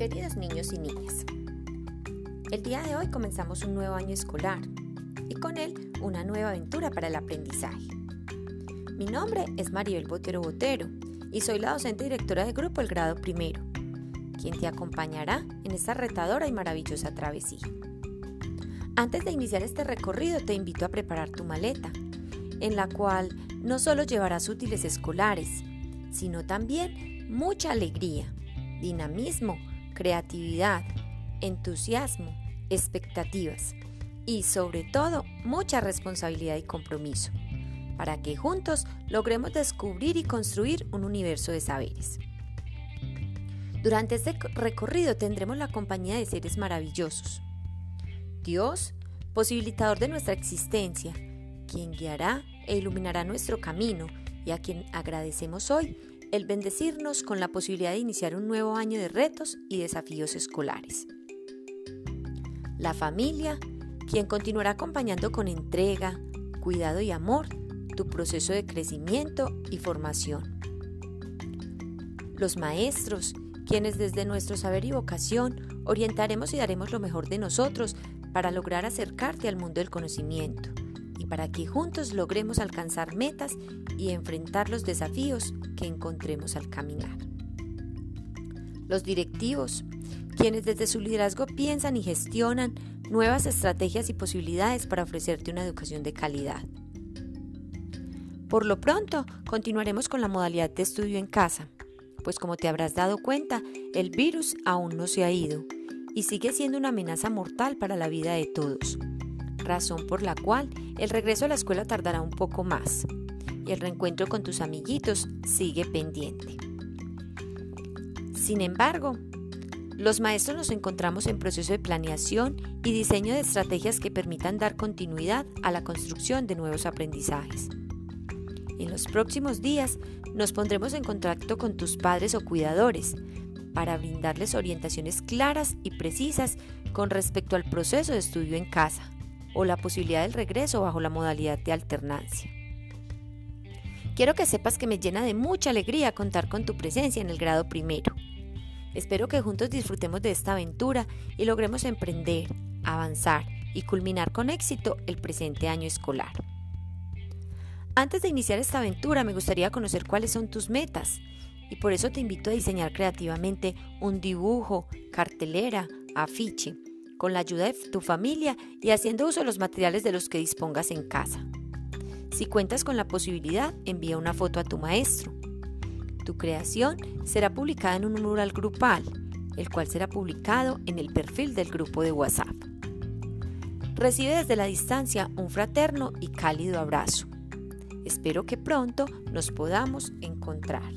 Queridos niños y niñas, el día de hoy comenzamos un nuevo año escolar y con él una nueva aventura para el aprendizaje. Mi nombre es Maribel Botero Botero y soy la docente directora de grupo El Grado Primero, quien te acompañará en esta retadora y maravillosa travesía. Antes de iniciar este recorrido te invito a preparar tu maleta, en la cual no solo llevarás útiles escolares, sino también mucha alegría, dinamismo, creatividad, entusiasmo, expectativas y sobre todo mucha responsabilidad y compromiso, para que juntos logremos descubrir y construir un universo de saberes. Durante este recorrido tendremos la compañía de seres maravillosos. Dios, posibilitador de nuestra existencia, quien guiará e iluminará nuestro camino y a quien agradecemos hoy el bendecirnos con la posibilidad de iniciar un nuevo año de retos y desafíos escolares. La familia, quien continuará acompañando con entrega, cuidado y amor tu proceso de crecimiento y formación. Los maestros, quienes desde nuestro saber y vocación orientaremos y daremos lo mejor de nosotros para lograr acercarte al mundo del conocimiento para que juntos logremos alcanzar metas y enfrentar los desafíos que encontremos al caminar. Los directivos, quienes desde su liderazgo piensan y gestionan nuevas estrategias y posibilidades para ofrecerte una educación de calidad. Por lo pronto, continuaremos con la modalidad de estudio en casa, pues como te habrás dado cuenta, el virus aún no se ha ido y sigue siendo una amenaza mortal para la vida de todos razón por la cual el regreso a la escuela tardará un poco más y el reencuentro con tus amiguitos sigue pendiente. Sin embargo, los maestros nos encontramos en proceso de planeación y diseño de estrategias que permitan dar continuidad a la construcción de nuevos aprendizajes. En los próximos días nos pondremos en contacto con tus padres o cuidadores para brindarles orientaciones claras y precisas con respecto al proceso de estudio en casa o la posibilidad del regreso bajo la modalidad de alternancia. Quiero que sepas que me llena de mucha alegría contar con tu presencia en el grado primero. Espero que juntos disfrutemos de esta aventura y logremos emprender, avanzar y culminar con éxito el presente año escolar. Antes de iniciar esta aventura me gustaría conocer cuáles son tus metas y por eso te invito a diseñar creativamente un dibujo, cartelera, afiche con la ayuda de tu familia y haciendo uso de los materiales de los que dispongas en casa. Si cuentas con la posibilidad, envía una foto a tu maestro. Tu creación será publicada en un mural grupal, el cual será publicado en el perfil del grupo de WhatsApp. Recibe desde la distancia un fraterno y cálido abrazo. Espero que pronto nos podamos encontrar.